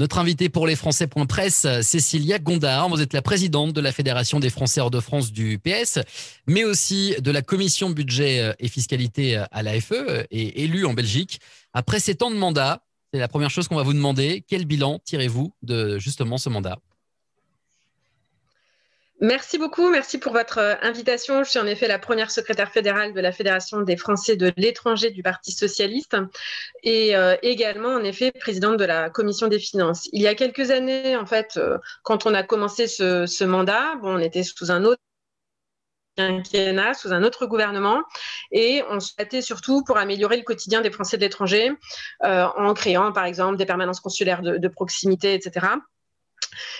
Notre invitée pour les Français.presse, Cécilia Gondard. Vous êtes la présidente de la Fédération des Français hors de France du PS, mais aussi de la commission budget et fiscalité à l'AFE et élue en Belgique. Après sept ans de mandat, c'est la première chose qu'on va vous demander. Quel bilan tirez-vous de justement ce mandat? Merci beaucoup, merci pour votre euh, invitation. Je suis en effet la première secrétaire fédérale de la Fédération des Français de l'étranger du Parti socialiste et euh, également en effet présidente de la Commission des finances. Il y a quelques années, en fait, euh, quand on a commencé ce, mandat, bon, on était sous un autre sous un autre gouvernement, et on se battait surtout pour améliorer le quotidien des Français de l'étranger en créant, par exemple, des permanences consulaires de proximité, etc.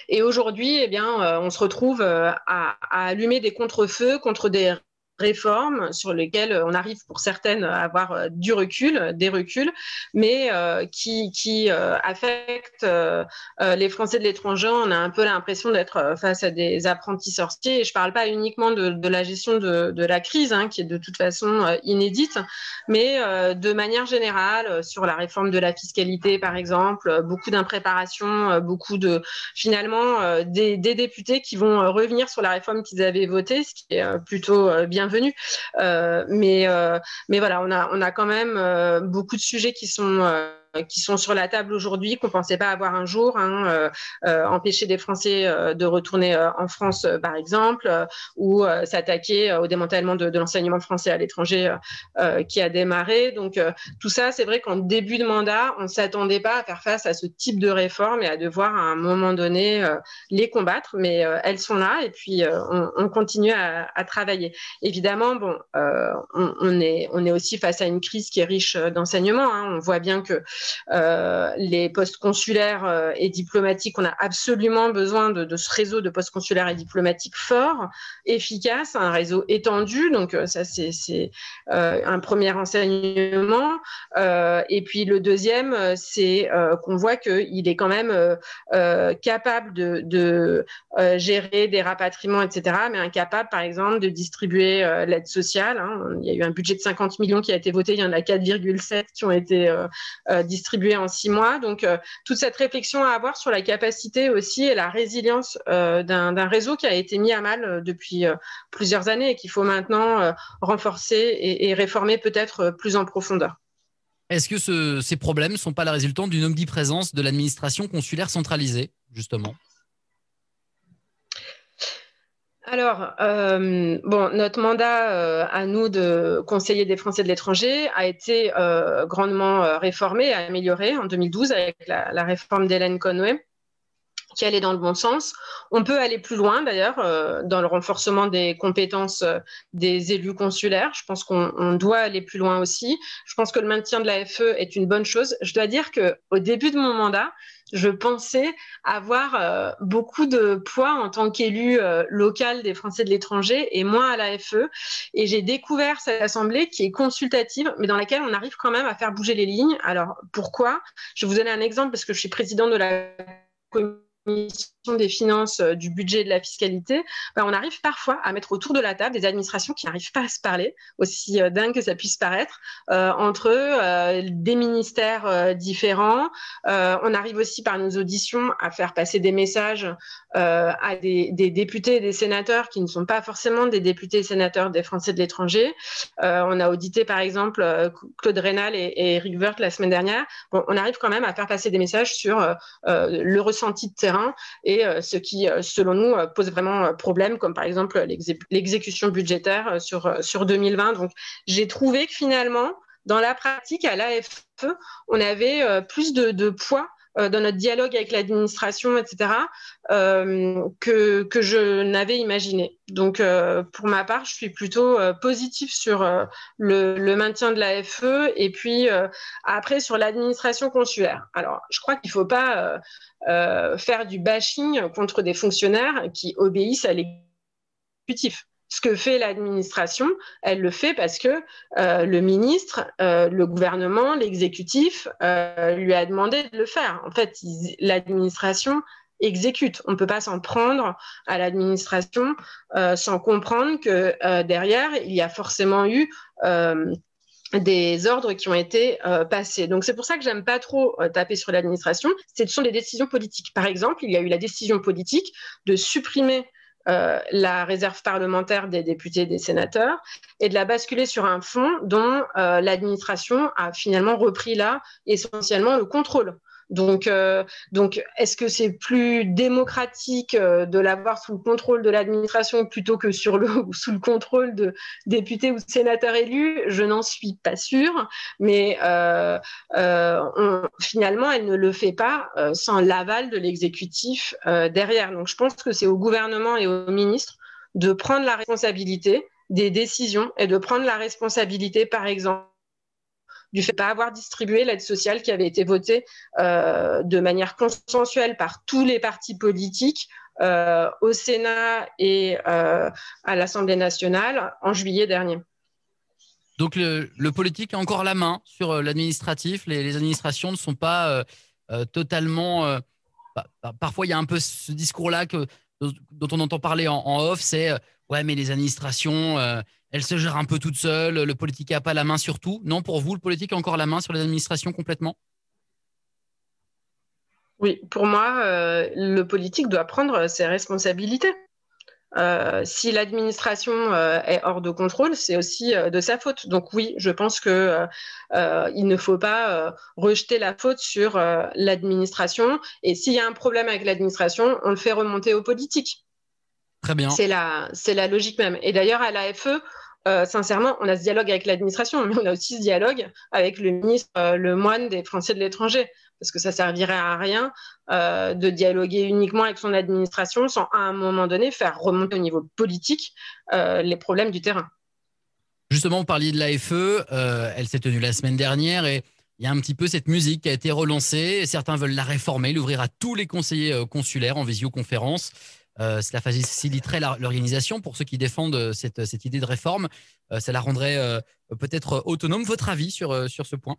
Et aujourd'hui, eh bien, euh, on se retrouve euh, à, à allumer des contre-feux contre des réformes sur lesquelles on arrive pour certaines à avoir euh, du recul, des reculs, mais euh, qui, qui euh, affectent les Français de l'étranger. On a un peu l'impression d'être face à des apprentis sorciers. Je ne parle pas uniquement de, la gestion de, de la crise, hein, qui est de toute façon inédite, mais de manière générale sur la réforme de la fiscalité, par exemple, beaucoup d'impréparation, beaucoup de finalement des, députés qui vont revenir sur la réforme qu'ils avaient votée, ce qui est plutôt bien bienvenue. Euh, mais, euh, mais voilà, on a, on a quand même euh, beaucoup de sujets qui sont qui sont sur la table aujourd'hui, qu'on ne pensait pas avoir un jour, hein, euh, euh, empêcher des Français de retourner en France, par exemple, ou s'attaquer au démantèlement de, de l'enseignement français à l'étranger qui a démarré. Donc tout ça, c'est vrai qu'en début de mandat, on ne s'attendait pas à faire face à ce type de réforme et à devoir à un moment donné les combattre, mais elles sont là et puis on, on, continue à, à, travailler. Évidemment, bon, on, on, est, on est aussi face à une crise qui est riche d'enseignement. Hein. On voit bien que euh, les postes consulaires euh, et diplomatiques, on a absolument besoin de, ce réseau de postes consulaires et diplomatiques fort, efficace, un réseau étendu. Donc euh, ça, c'est un premier enseignement. et puis le deuxième, c'est qu'on voit qu'il est quand même capable de, gérer des rapatriements, etc., mais incapable, par exemple, de distribuer l'aide sociale. Hein. Il y a eu un budget de 50 millions qui a été voté, il y en a 4,7 qui ont été distribué en six mois. Donc, euh, toute cette réflexion à avoir sur la capacité aussi et la résilience euh, d'un réseau qui a été mis à mal euh, depuis plusieurs années et qu'il faut maintenant renforcer et, réformer peut-être plus en profondeur. Est-ce que ces problèmes ne sont pas la résultante d'une omniprésence de l'administration consulaire centralisée, justement? Alors, euh, bon, notre mandat euh, à nous de conseiller des Français de l'étranger a été euh, grandement réformé et amélioré en 2012 avec la, la réforme d'Hélène Conway qui allait dans le bon sens. On peut aller plus loin d'ailleurs dans le renforcement des compétences des élus consulaires. Je pense qu'on doit aller plus loin aussi. Je pense que le maintien de l'AFE est une bonne chose. Je dois dire que au début de mon mandat, je pensais avoir euh, beaucoup de poids en tant qu'élu local des Français de l'étranger et moins à l'AFE. Et j'ai découvert cette assemblée qui est consultative, mais dans laquelle on arrive quand même à faire bouger les lignes. Alors pourquoi? Je vais vous donner un exemple parce que je suis présidente de la commission des finances, euh, du budget et de la fiscalité, ben, on arrive parfois à mettre autour de la table des administrations qui n'arrivent pas à se parler, aussi euh, dingue que ça puisse paraître, euh, entre eux, des ministères différents. on arrive aussi par nos auditions à faire passer des messages à des, députés et des sénateurs qui ne sont pas forcément des députés et sénateurs des Français de l'étranger. on a audité par exemple Claude Rénal et, Eric Wirth la semaine dernière. on arrive quand même à faire passer des messages sur le ressenti de terrain et ce qui, euh, selon nous, euh, pose vraiment euh, problème, comme par exemple l'exécution budgétaire sur, sur 2020. Donc, j'ai trouvé que finalement, dans la pratique, à l'AFE, on avait plus de, poids dans notre dialogue avec l'administration, etc., que, que je n'avais imaginé. Donc, pour ma part, je suis plutôt positif sur le, le, maintien de l'AFE et puis après sur l'administration consulaire. Alors, je crois qu'il ne faut pas euh, faire du bashing contre des fonctionnaires qui obéissent à l'exécutif. Ce que fait l'administration, elle le fait parce que euh, le ministre, euh, le gouvernement, l'exécutif lui a demandé de le faire. En fait, l'administration exécute. On ne peut pas s'en prendre à l'administration sans comprendre que derrière, il y a forcément eu des ordres qui ont été euh, passés. Donc c'est pour ça que j'aime pas trop euh, taper sur l'administration. Ce sont des décisions politiques. Par exemple, il y a eu la décision politique de supprimer euh, la réserve parlementaire des députés et des sénateurs et de la basculer sur un fonds dont l'administration a finalement repris là essentiellement le contrôle. Donc, euh, donc est-ce que c'est plus démocratique euh, de l'avoir sous le contrôle de l'administration plutôt que sur le, sous le contrôle de députés ou sénateurs élus? Je n'en suis pas sûre, mais euh, finalement, elle ne le fait pas sans l'aval de l'exécutif derrière. Donc, je pense que c'est au gouvernement et aux ministres de prendre la responsabilité des décisions et de prendre la responsabilité, par exemple, du fait de pas avoir distribué l'aide sociale qui avait été votée euh, de manière consensuelle par tous les partis politiques euh, au Sénat et euh, à l'Assemblée nationale en juillet dernier. Donc le, politique a encore la main sur l'administratif. Les, administrations ne sont pas totalement. Bah, bah, parfois, il y a un peu ce discours-là dont on entend parler en, off, c'est ouais, mais les administrations, elle se gère un peu toute seule, le politique n'a pas la main sur tout. Non, pour vous, le politique a encore la main sur les administrations complètement? Oui, pour moi, euh, le politique doit prendre ses responsabilités. Euh, si l'administration euh, est hors de contrôle, c'est aussi de sa faute. Donc oui, je pense que il ne faut pas rejeter la faute sur l'administration. Et s'il y a un problème avec l'administration, on le fait remonter aux politiques. Très bien. C'est la, c'est la logique même. Et d'ailleurs, à l'AFE, euh, sincèrement, on a ce dialogue avec l'administration, mais on a aussi ce dialogue avec le ministre, euh, le moine des Français de l'étranger, parce que ça servirait à rien euh, de dialoguer uniquement avec son administration sans, à un moment donné, faire remonter au niveau politique les problèmes du terrain. Justement, vous parliez de l'AFE, elle s'est tenue la semaine dernière et il y a un petit peu cette musique qui a été relancée. Certains veulent la réformer, l'ouvrir à tous les conseillers consulaires en visioconférence. Euh, cela faciliterait l'organisation pour ceux qui défendent euh, cette, cette idée de réforme. Euh, ça la rendrait peut-être autonome. Votre avis sur, sur ce point?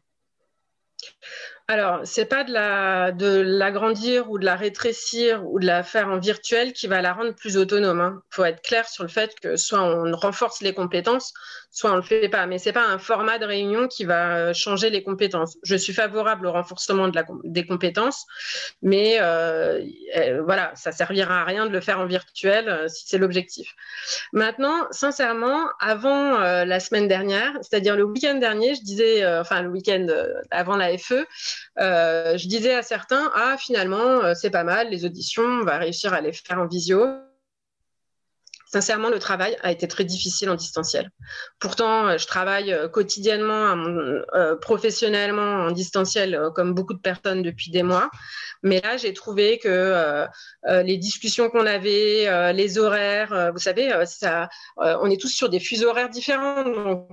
Alors, c'est pas de la de l'agrandir ou de la rétrécir ou de la faire en virtuel qui va la rendre plus autonome. Il hein. faut être clair sur le fait que soit on renforce les compétences, soit on le fait pas. Mais c'est pas un format de réunion qui va euh, changer les compétences. Je suis favorable au renforcement des compétences, mais euh, euh, voilà, ça servira à rien de le faire en virtuel si c'est l'objectif. Maintenant, sincèrement, avant la semaine dernière, c'est-à-dire le week-end dernier, je disais, enfin le week-end avant la FE, euh, je disais à certains, ah finalement, euh, c'est pas mal, les auditions, on va réussir à les faire en visio. Sincèrement, le travail a été très difficile en distanciel. Pourtant, euh, je travaille quotidiennement, professionnellement en distanciel, comme beaucoup de personnes depuis des mois. Mais là, j'ai trouvé que euh, euh, les discussions qu'on avait, euh, les horaires, vous savez, ça, on est tous sur des fuseaux horaires différents. Donc,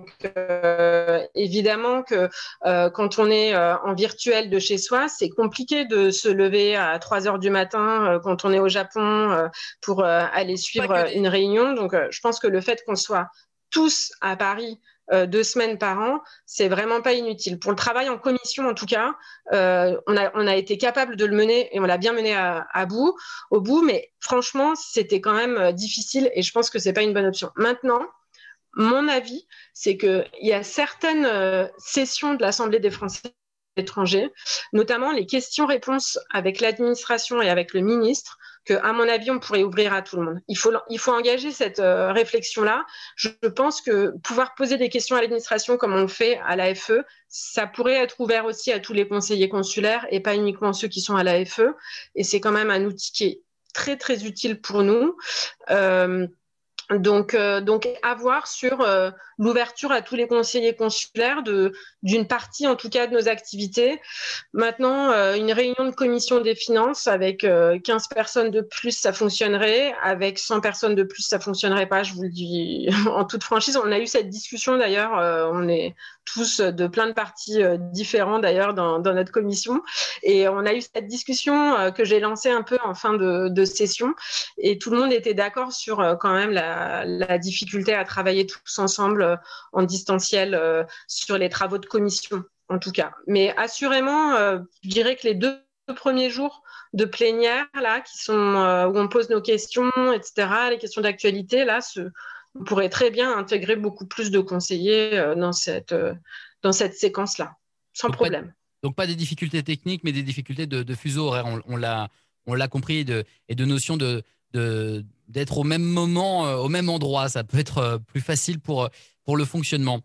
évidemment que quand on est en virtuel de chez soi, c'est compliqué de se lever à 3 heures du matin quand on est au Japon pour aller suivre une réunion. Donc, je pense que le fait qu'on soit tous à Paris euh, deux semaines par an, c'est vraiment pas inutile. Pour le travail en commission, en tout cas, euh, on, a, été capable de le mener et on l'a bien mené à, bout, au bout, mais franchement, c'était quand même euh, difficile et je pense que c'est pas une bonne option. Maintenant, mon avis, c'est qu'il y a certaines sessions de l'Assemblée des Français étrangers, notamment les questions-réponses avec l'administration et avec le ministre, que, à mon avis, on pourrait ouvrir à tout le monde. Il faut, il faut engager cette euh, réflexion-là. Je pense que pouvoir poser des questions à l'administration comme on le fait à l'AFE, ça pourrait être ouvert aussi à tous les conseillers consulaires et pas uniquement ceux qui sont à l'AFE. Et c'est quand même un outil qui est très, très utile pour nous. Euh, donc, euh, donc, avoir sur euh, l'ouverture à tous les conseillers consulaires de d'une partie, en tout cas, de nos activités. Maintenant, euh, une réunion de commission des finances avec 15 personnes de plus, ça fonctionnerait. Avec 100 personnes de plus, ça fonctionnerait pas. Je vous le dis en toute franchise. On a eu cette discussion d'ailleurs. on est tous de plein de partis différents d'ailleurs dans, dans, notre commission, et on a eu cette discussion que j'ai lancée un peu en fin de, de session, et tout le monde était d'accord sur quand même la la, difficulté à travailler tous ensemble euh, en distanciel euh, sur les travaux de commission, en tout cas. Mais assurément, euh, je dirais que les deux premiers jours de plénière, là, qui sont où on pose nos questions, etc., les questions d'actualité, là, on pourrait très bien intégrer beaucoup plus de conseillers dans cette, dans cette séquence-là, sans problème. donc pas des difficultés techniques, mais des difficultés de, fuseau horaire. On, on l'a compris de, et de notion de d'être au même moment, au même endroit. Ça peut être plus facile pour pour le fonctionnement.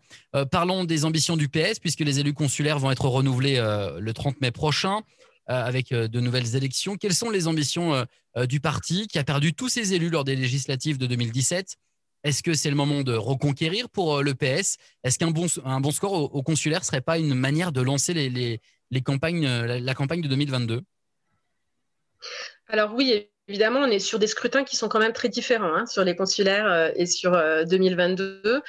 parlons des ambitions du PS, puisque les élus consulaires vont être renouvelés le 30 mai prochain. Euh, avec euh, de nouvelles élections. Quelles sont les ambitions euh, du parti qui a perdu tous ses élus lors des législatives de 2017 Est-ce que c'est le moment de reconquérir pour le PS? Est-ce qu'un bon, un bon score au, consulaire consulaire serait pas une manière de lancer les, les, campagnes, la, campagne de 2022 Alors oui, Évidemment, on est sur des scrutins qui sont quand même très différents hein, sur les consulaires et sur 2022.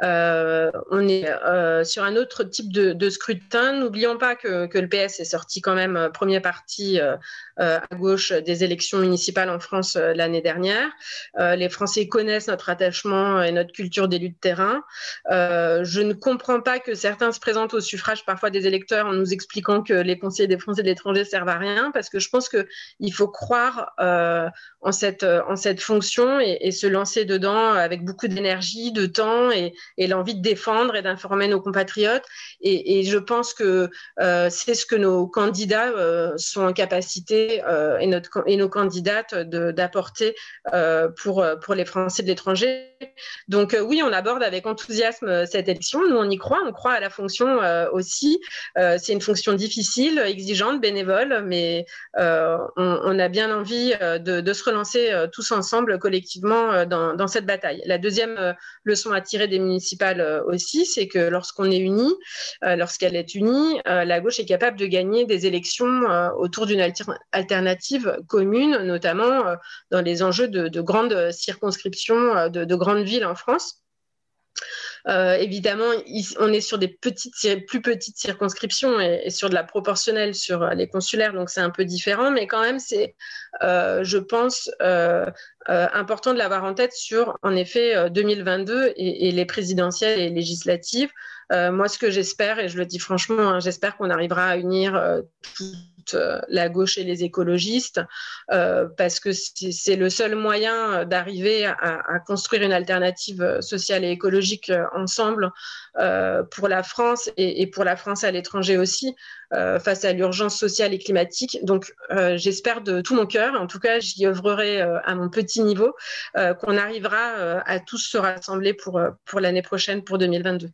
on est sur un autre type de, scrutin. N'oublions pas que, que, le PS est sorti quand même premier parti euh, à gauche des élections municipales en France euh, l'année dernière. Euh, les Français connaissent notre attachement et notre culture d'élu de terrain. je ne comprends pas que certains se présentent au suffrage parfois des électeurs en nous expliquant que les conseillers des Français de l'étranger servent à rien, parce que je pense qu'il faut croire en, cette, en cette fonction et, se lancer dedans avec beaucoup d'énergie, de temps et, l'envie de défendre et d'informer nos compatriotes. Et, je pense que c'est ce que nos candidats sont en capacité euh, et, nos candidates d'apporter euh, pour, pour les Français de l'étranger. Donc euh, oui, on aborde avec enthousiasme cette élection. Nous, on y croit, on croit à la fonction aussi. C'est une fonction difficile, exigeante, bénévole, mais on, a bien envie de, se relancer tous ensemble, collectivement, dans, cette bataille. La deuxième leçon à tirer des municipales aussi, c'est que lorsqu'on est unis, lorsqu'elle est unie, la gauche est capable de gagner des élections autour d'une alternative communes, notamment euh, dans les enjeux de, grandes circonscriptions, euh, de, grandes villes en France. Euh, évidemment, on est sur des petites, plus petites circonscriptions et, sur de la proportionnelle sur les consulaires, donc c'est un peu différent, mais quand même, c'est, je pense, important de l'avoir en tête sur, en effet, 2022 et, les présidentielles et législatives. moi, ce que j'espère, et je le dis franchement, hein, j'espère qu'on arrivera à unir euh, la gauche et les écologistes, euh, parce que c'est le seul moyen d'arriver à, construire une alternative sociale et écologique euh, ensemble pour la France et, pour la France à l'étranger aussi, face à l'urgence sociale et climatique. Donc, j'espère de tout mon cœur, en tout cas, j'y œuvrerai à mon petit niveau, qu'on arrivera à tous se rassembler pour, pour l'année prochaine, pour 2022.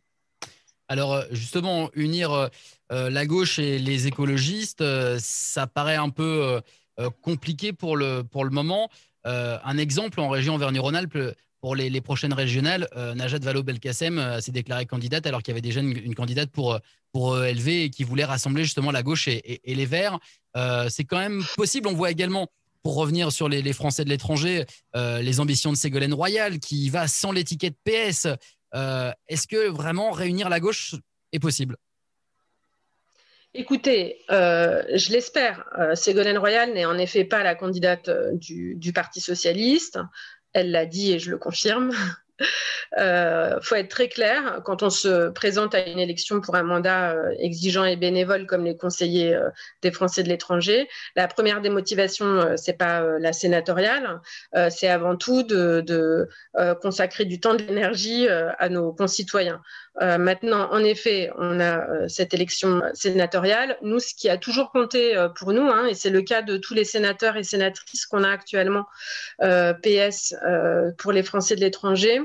Alors justement, unir euh, la gauche et les écologistes, euh, ça paraît un peu euh, compliqué pour le, pour le moment. un exemple en région Auvergne-Rhône-Alpes, pour les, prochaines régionales, Najat Vallaud-Belkacem s'est déclarée candidate alors qu'il y avait déjà une, candidate pour, pour ELV et qui voulait rassembler justement la gauche et, les Verts. c'est quand même possible. On voit également pour revenir sur les, Français de l'étranger, les ambitions de Ségolène Royal qui va sans l'étiquette PS. Est-ce que vraiment réunir la gauche est possible? Écoutez, euh, je l'espère. Euh, Ségolène Royal n'est en effet pas la candidate euh, du, Parti socialiste. Elle l'a dit et je le confirme. Il euh, faut être très clair, quand on se présente à une élection pour un mandat euh, exigeant et bénévole comme les conseillers euh, des Français de l'étranger, la première des motivations, c'est pas la sénatoriale, c'est avant tout de, consacrer du temps, de l'énergie à nos concitoyens. maintenant, en effet, on a cette élection sénatoriale. Nous, ce qui a toujours compté pour nous, hein, et c'est le cas de tous les sénateurs et sénatrices qu'on a actuellement, PS pour les Français de l'étranger,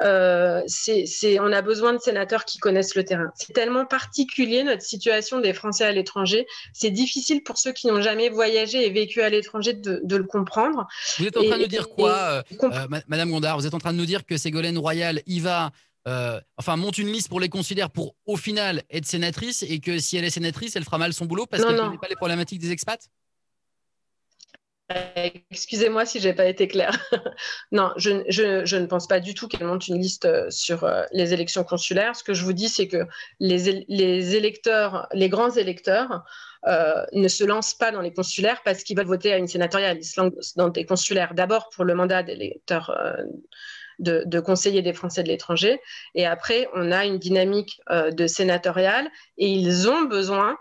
euh, c'est, on a besoin de sénateurs qui connaissent le terrain. C'est tellement particulier notre situation des Français à l'étranger. C'est difficile pour ceux qui n'ont jamais voyagé et vécu à l'étranger de, le comprendre. Vous êtes en train de nous dire quoi, euh, euh, Madame Gondard? Vous êtes en train de nous dire que Ségolène Royal y va enfin, monte une liste pour les considère pour, au final, être sénatrice et que si elle est sénatrice, elle fera mal son boulot parce qu'elle ne connaît pas les problématiques des expats? Excusez-moi si j'ai pas été claire. non, je, ne pense pas du tout qu'elle monte une liste euh, sur euh, les élections consulaires. Ce que je vous dis, c'est que les, électeurs, les grands électeurs, euh, ne se lancent pas dans les consulaires parce qu'ils veulent voter à une sénatoriale. Ils se lancent dans des consulaires d'abord pour le mandat d'électeurs. de, de, conseillers des Français de l'étranger. Et après, on a une dynamique de sénatoriale et ils ont besoin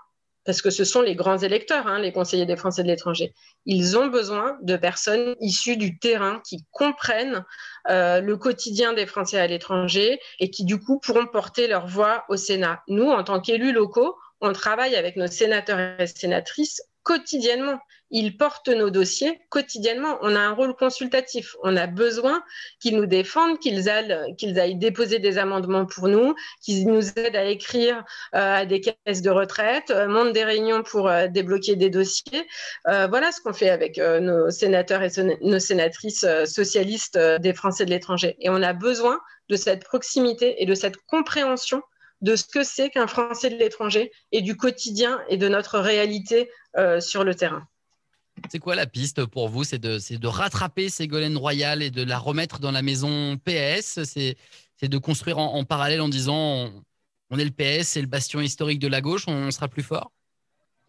parce que ce sont les grands électeurs, hein, les conseillers des Français de l'étranger. Ils ont besoin de personnes issues du terrain qui comprennent euh, le quotidien des Français à l'étranger et qui, du coup, pourront porter leur voix au Sénat. Nous, en tant qu'élus locaux, on travaille avec nos sénateurs et sénatrices quotidiennement. Ils portent nos dossiers quotidiennement. On a un rôle consultatif. On a besoin qu'ils nous défendent, qu'ils aillent, aillent déposer des amendements pour nous, qu'ils nous aident à écrire euh, à des caisses de retraite, euh, montent des réunions pour euh, débloquer des dossiers. voilà ce qu'on fait avec nos sénateurs et nos sénatrices socialistes des Français de l'étranger. Et on a besoin de cette proximité et de cette compréhension de ce que c'est qu'un Français de l'étranger et du quotidien et de notre réalité sur le terrain. C'est quoi la piste pour vous? C'est de, de, rattraper Ségolène Royal et de la remettre dans la maison PS C'est de construire en, parallèle en disant on, est le PS, c'est le bastion historique de la gauche, on, sera plus fort?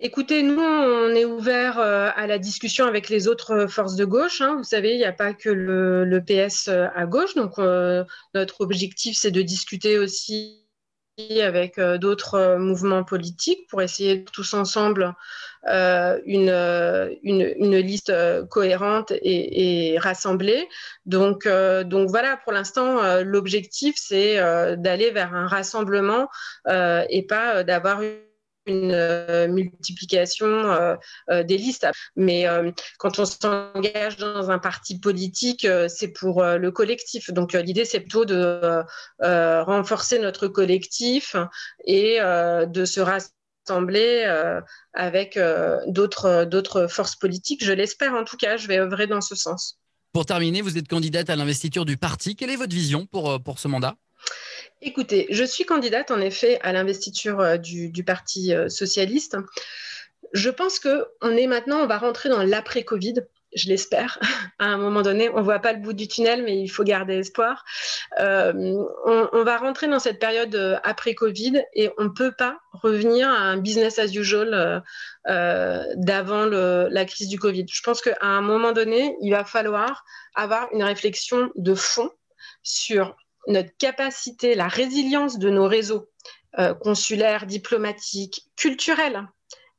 Écoutez, nous, on est ouvert euh, à la discussion avec les autres forces de gauche. Hein. Vous savez, il n'y a pas que le, PS euh, à gauche. Donc, notre objectif, c'est de discuter aussi avec euh, d'autres euh, mouvements politiques pour essayer tous ensemble euh, une, une, liste cohérente et, rassemblée. Donc, donc voilà, pour l'instant, l'objectif, c'est d'aller vers un rassemblement et pas d'avoir une une euh, multiplication euh, euh, des listes. Mais quand on s'engage dans un parti politique, c'est pour le collectif. Donc l'idée, c'est plutôt de renforcer notre collectif et de se rassembler avec d'autres, forces politiques. Je l'espère en tout cas, je vais œuvrer dans ce sens. Pour terminer, vous êtes candidate à l'investiture du parti. Quelle est votre vision pour, pour ce mandat? Écoutez, je suis candidate en effet à l'investiture euh, du, Parti euh, socialiste. Je pense que on est maintenant, on va rentrer dans l'après-Covid. Je l'espère. À un moment donné, on voit pas le bout du tunnel, mais il faut garder espoir. Euh, on, va rentrer dans cette période après Covid et on ne peut pas revenir à un business as usual d'avant la crise du Covid. Je pense qu'à un moment donné, il va falloir avoir une réflexion de fond sur notre capacité, la résilience de nos réseaux euh, consulaires, diplomatiques, culturels,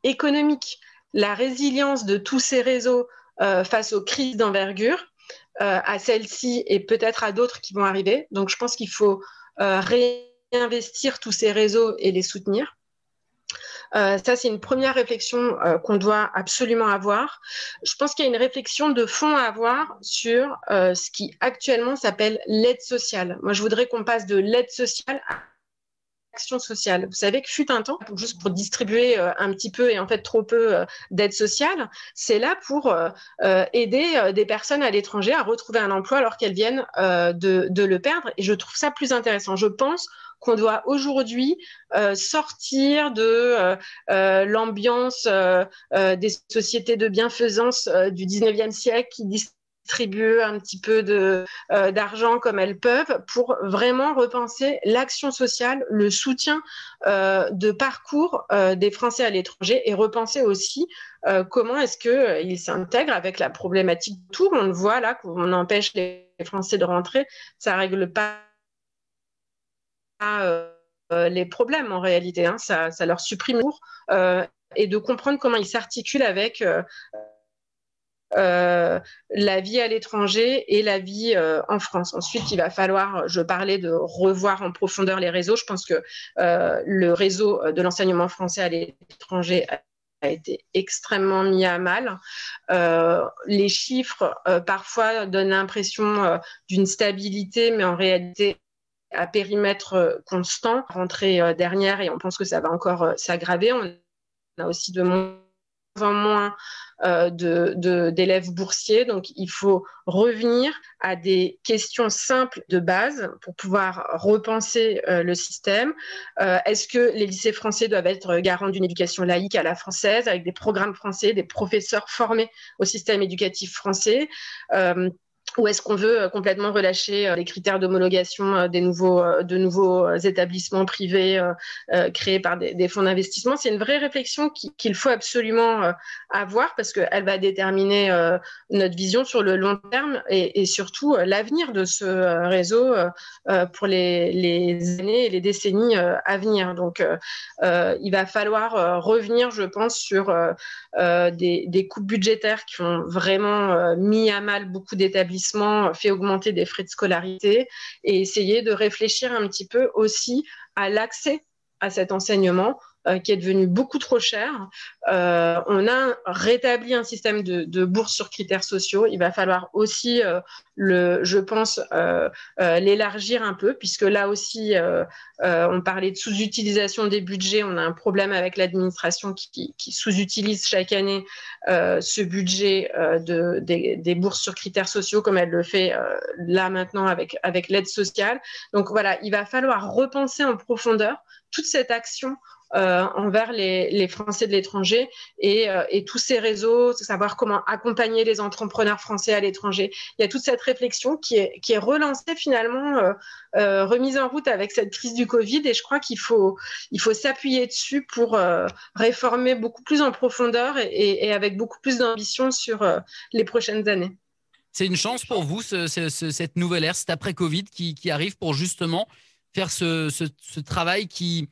économiques, la résilience de tous ces réseaux euh, face aux crises d'envergure, euh, à celles-ci et peut-être à d'autres qui vont arriver. Donc je pense qu'il faut réinvestir tous ces réseaux et les soutenir. Euh, ça, c'est une première réflexion euh, qu'on doit absolument avoir. Je pense qu'il y a une réflexion de fond à avoir sur euh, ce qui actuellement s'appelle l'aide sociale. Moi, je voudrais qu'on passe de l'aide sociale action sociale. Vous savez que fut un temps, juste pour distribuer un petit peu et en fait trop peu d'aide sociale, c'est là pour aider des personnes à l'étranger à retrouver un emploi alors qu'elles viennent de, le perdre. Et je trouve ça plus intéressant. Je pense qu'on doit aujourd'hui euh, sortir de euh, euh, l'ambiance des sociétés de bienfaisance du 19e siècle qui distribuent un petit peu d'argent comme elles peuvent pour vraiment repenser l'action sociale, le soutien de parcours des Français à l'étranger et repenser aussi comment est-ce qu'ils s'intègrent avec la problématique tout. On le voit là, qu'on empêche les Français de rentrer, ça règle pas euh, les problèmes en réalité. Hein. ça, leur supprime euh, et de comprendre comment ils s'articulent avec euh, la vie à l'étranger et la vie en France. Ensuite, il va falloir, je parlais de revoir en profondeur les réseaux. Je pense que le réseau de l'enseignement français à l'étranger a été extrêmement mis à mal. les chiffres parfois donnent l'impression d'une stabilité, mais en réalité, à périmètre euh, constant, rentrée euh, dernière, et on pense que ça va encore euh, s'aggraver. On a aussi de en moins d'élèves boursiers. Donc, il faut revenir à des questions simples de base pour pouvoir repenser le système. Est-ce que les lycées français doivent être garants d'une éducation laïque à la française, avec des programmes français, des professeurs formés au système éducatif français? Ou est-ce qu'on veut euh, complètement relâcher euh, les critères d'homologation euh, des nouveaux, de nouveaux établissements privés créés par des, fonds d'investissement? C'est une vraie réflexion qu'il faut absolument avoir parce qu'elle va déterminer notre vision sur le long terme et, surtout l'avenir de ce réseau pour les, années et les décennies à venir. Donc, il va falloir revenir, je pense, sur des, des coupes budgétaires qui ont vraiment mis à mal beaucoup d'établissements fait augmenter des frais de scolarité et essayer de réfléchir un petit peu aussi à l'accès à cet enseignement qui est devenu beaucoup trop cher. Euh, on a rétabli un système de, de, bourse sur critères sociaux. Il va falloir aussi, euh, je pense, l'élargir un peu, puisque là aussi, on parlait de sous-utilisation des budgets. On a un problème avec l'administration qui, sous-utilise chaque année ce budget de, des, bourses sur critères sociaux, comme elle le fait là maintenant avec, l'aide sociale. Donc voilà, il va falloir repenser en profondeur toute cette action euh, envers les, Français de l'étranger euh, et, tous ces réseaux, savoir comment accompagner les entrepreneurs français à l'étranger. Il y a toute cette réflexion qui est, relancée finalement, euh, remise en route avec cette crise du Covid et je crois qu'il faut, s'appuyer dessus pour réformer beaucoup plus en profondeur et, avec beaucoup plus d'ambition sur les prochaines années. C'est une chance pour vous, cette nouvelle ère, cet après-Covid qui, arrive pour justement faire ce travail qui,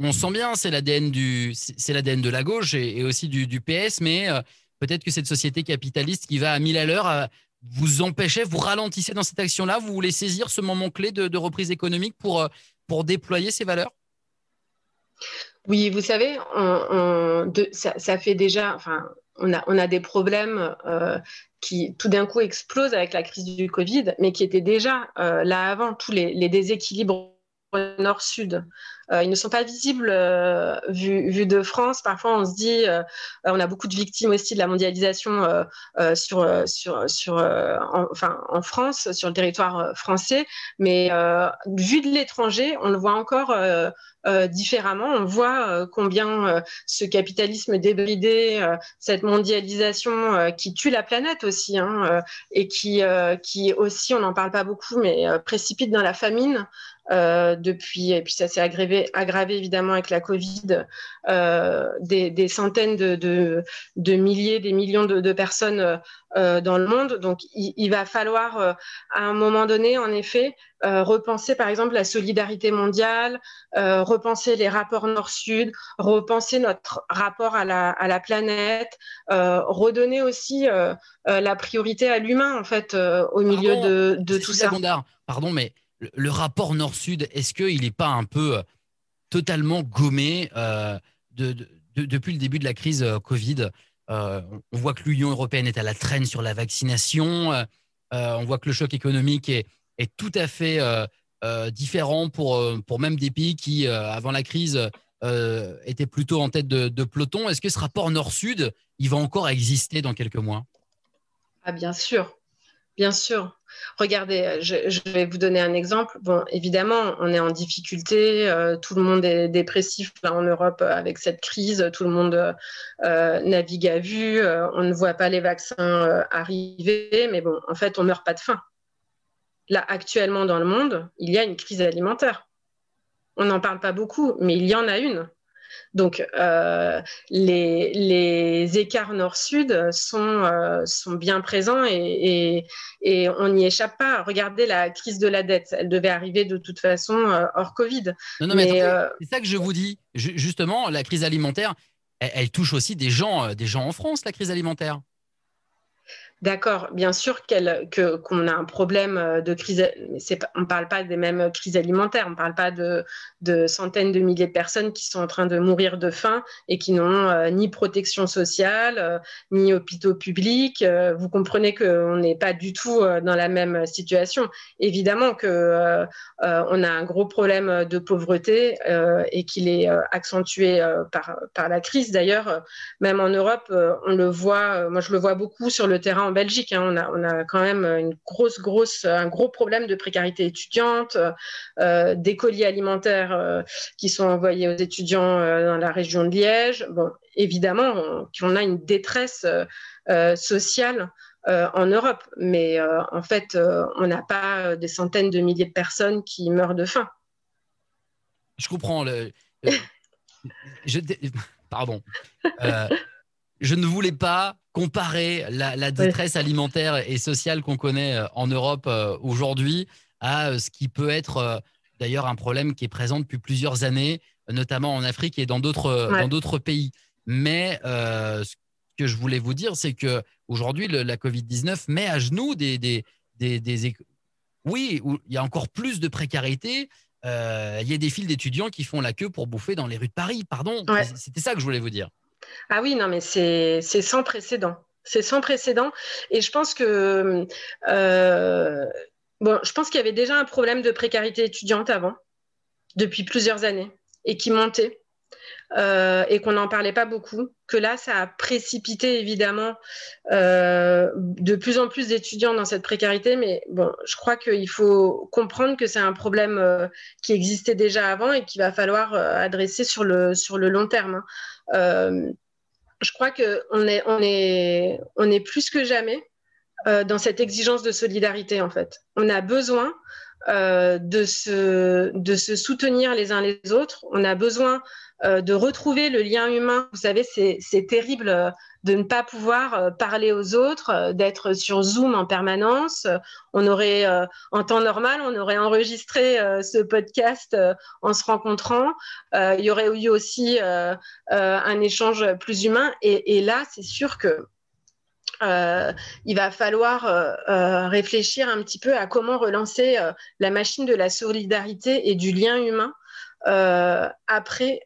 on sent bien, c'est l'ADN du, c'est l'ADN de la gauche et, aussi du, PS, mais euh, peut-être que cette société capitaliste qui va à mille à l'heure euh, vous empêchez, vous ralentissez dans cette action-là, vous voulez saisir ce moment clé de, reprise économique pour, euh, pour déployer ces valeurs? Oui, vous savez, ça, fait déjà, enfin, on a, on a des problèmes qui tout d'un coup explosent avec la crise du Covid, mais qui étaient déjà là avant, tous les déséquilibres nord-sud. Euh, ils ne sont pas visibles euh, vus de France. Parfois, on se dit, euh, on a beaucoup de victimes aussi de la mondialisation sur, sur, sur, en, enfin, en France, sur le territoire français, mais vu de l'étranger, on le voit encore différemment. On voit combien ce capitalisme débridé, cette mondialisation qui tue la planète aussi, hein, et qui, qui aussi, on n'en parle pas beaucoup, mais précipite dans la famine. Euh, depuis, et puis ça s'est aggravé, aggravé évidemment avec la Covid, euh, des, centaines de, de, milliers, des millions de, personnes euh, dans le monde. Donc il, va falloir à un moment donné, en effet, repenser par exemple la solidarité mondiale, repenser les rapports nord-sud, repenser notre rapport à la, à la planète, redonner aussi la priorité à l'humain en fait au milieu de, de tout ça. Pardon, mais le, rapport Nord-Sud, est-ce qu'il n'est pas un peu euh, totalement gommé euh, depuis le début de la crise euh, Covid On voit que l'Union européenne est à la traîne sur la vaccination. on voit que le choc économique est, tout à fait différent pour, même des pays qui, avant la crise, étaient plutôt en tête de, de peloton. Est-ce que ce rapport Nord-Sud, il va encore exister dans quelques mois? Ah, bien sûr. Bien sûr. Regardez, euh, je, vais vous donner un exemple. Bon, évidemment, on est en difficulté, euh, tout le monde est dépressif là en Europe euh, avec cette crise, tout le monde navigue à vue, on ne voit pas les vaccins arriver, mais bon, en fait, on meurt pas de faim. Là, actuellement dans le monde, il y a une crise alimentaire. On n'en parle pas beaucoup, mais il y en a une. Donc, euh, les, écarts nord-sud sont, euh, sont bien présents et, on n'y échappe pas. Regardez la crise de la dette. Elle devait arriver de toute façon euh, hors Covid. Non, non, mais, c'est ça que je vous dis. Justement, la crise alimentaire, elle, touche aussi des gens, des gens en France, la crise alimentaire. D'accord, bien sûr qu'on a un problème euh, de crise. on ne parle pas des mêmes crises alimentaires, on ne parle pas de, centaines de milliers de personnes qui sont en train de mourir de faim et qui n'ont euh, ni protection sociale, euh, ni hôpitaux publics. vous comprenez qu'on n'est pas du tout dans la même situation. Évidemment qu'on on a un gros problème de pauvreté et qu'il est accentué par la crise. D'ailleurs, même en Europe, on le voit, moi je le vois beaucoup sur le terrain en Belgique. Hein, on, a, quand même une grosse, grosse, un gros problème de précarité étudiante, euh, des colis alimentaires euh, qui sont envoyés aux étudiants euh, dans la région de Liège. Bon, évidemment, on, a une détresse sociale en Europe. Mais en fait, on n'a pas des centaines de milliers de personnes qui meurent de faim. Je comprends. Pardon. Je ne voulais pas comparer la, détresse alimentaire et sociale qu'on connaît en Europe aujourd'hui à ce qui peut être d'ailleurs un problème qui est présent depuis plusieurs années, notamment en Afrique et dans d'autres pays. Mais euh, ce que je voulais vous dire, c'est que aujourd'hui, la Covid-19 met à genoux des, des, des, oui, où il y a encore plus de précarité. Euh, il y a des files d'étudiants qui font la queue pour bouffer dans les rues de Paris. Pardon, c'était ça que je voulais vous dire. Ah oui, non, mais c'est sans précédent. C'est sans précédent. Et je pense que euh, je pense qu'il y avait déjà un problème de précarité étudiante avant, depuis plusieurs années, et qui montait. Euh, et qu'on n'en parlait pas beaucoup, que là, ça a précipité évidemment euh, de plus en plus d'étudiants dans cette précarité. Mais bon, je crois qu'il faut comprendre que c'est un problème qui existait déjà avant et qu'il va falloir adresser sur le, sur le long terme. Hein. Je crois qu'on est, on est, on est plus que jamais euh, dans cette exigence de solidarité, en fait. On a besoin euh, de, se, de se soutenir les uns les autres. On a besoin euh, de retrouver le lien humain. Vous savez, c'est terrible de ne pas pouvoir parler aux autres, d'être sur Zoom en permanence. On aurait, en temps normal, on aurait enregistré ce podcast en se rencontrant. il y aurait eu aussi un échange plus humain. et là, c'est sûr que euh, il va falloir euh, euh, réfléchir un petit peu à comment relancer la machine de la solidarité et du lien humain après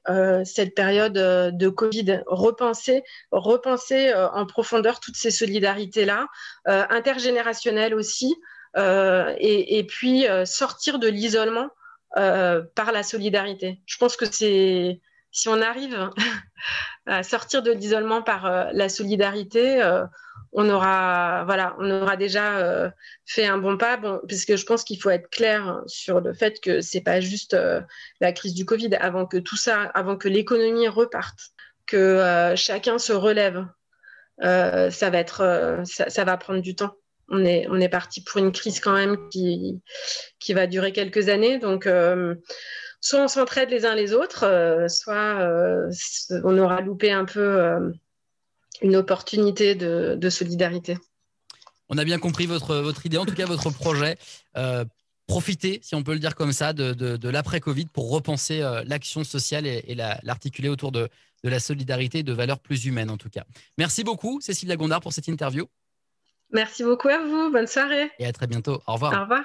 cette période de Covid. Repenser, repenser en profondeur toutes ces solidarités-là, intergénérationnelles aussi, et, et, puis sortir de l'isolement par la solidarité. Je pense que c'est si on arrive à sortir de l'isolement par la solidarité, on aura, voilà, on aura déjà euh, fait un bon pas, puisque je pense qu'il faut être clair sur le fait que c'est pas juste euh, la crise du Covid, avant que tout ça, avant que l'économie reparte, que euh, chacun se relève, ça va être, ça, va prendre du temps. On est, on est parti pour une crise quand même qui, qui va durer quelques années, donc soit on s'entraide les uns les autres, soit on aura loupé un peu une opportunité de, solidarité. On a bien compris votre, votre idée, en tout cas votre projet. Euh, profitez, si on peut le dire comme ça, de, l'après-Covid pour repenser euh, l'action sociale et, l'articuler autour de, de, la solidarité et de valeurs plus humaines, en tout cas. Merci beaucoup, Cécile Lagondard, pour cette interview. Merci beaucoup à vous. Bonne soirée. Et à très bientôt. Au revoir. Au revoir.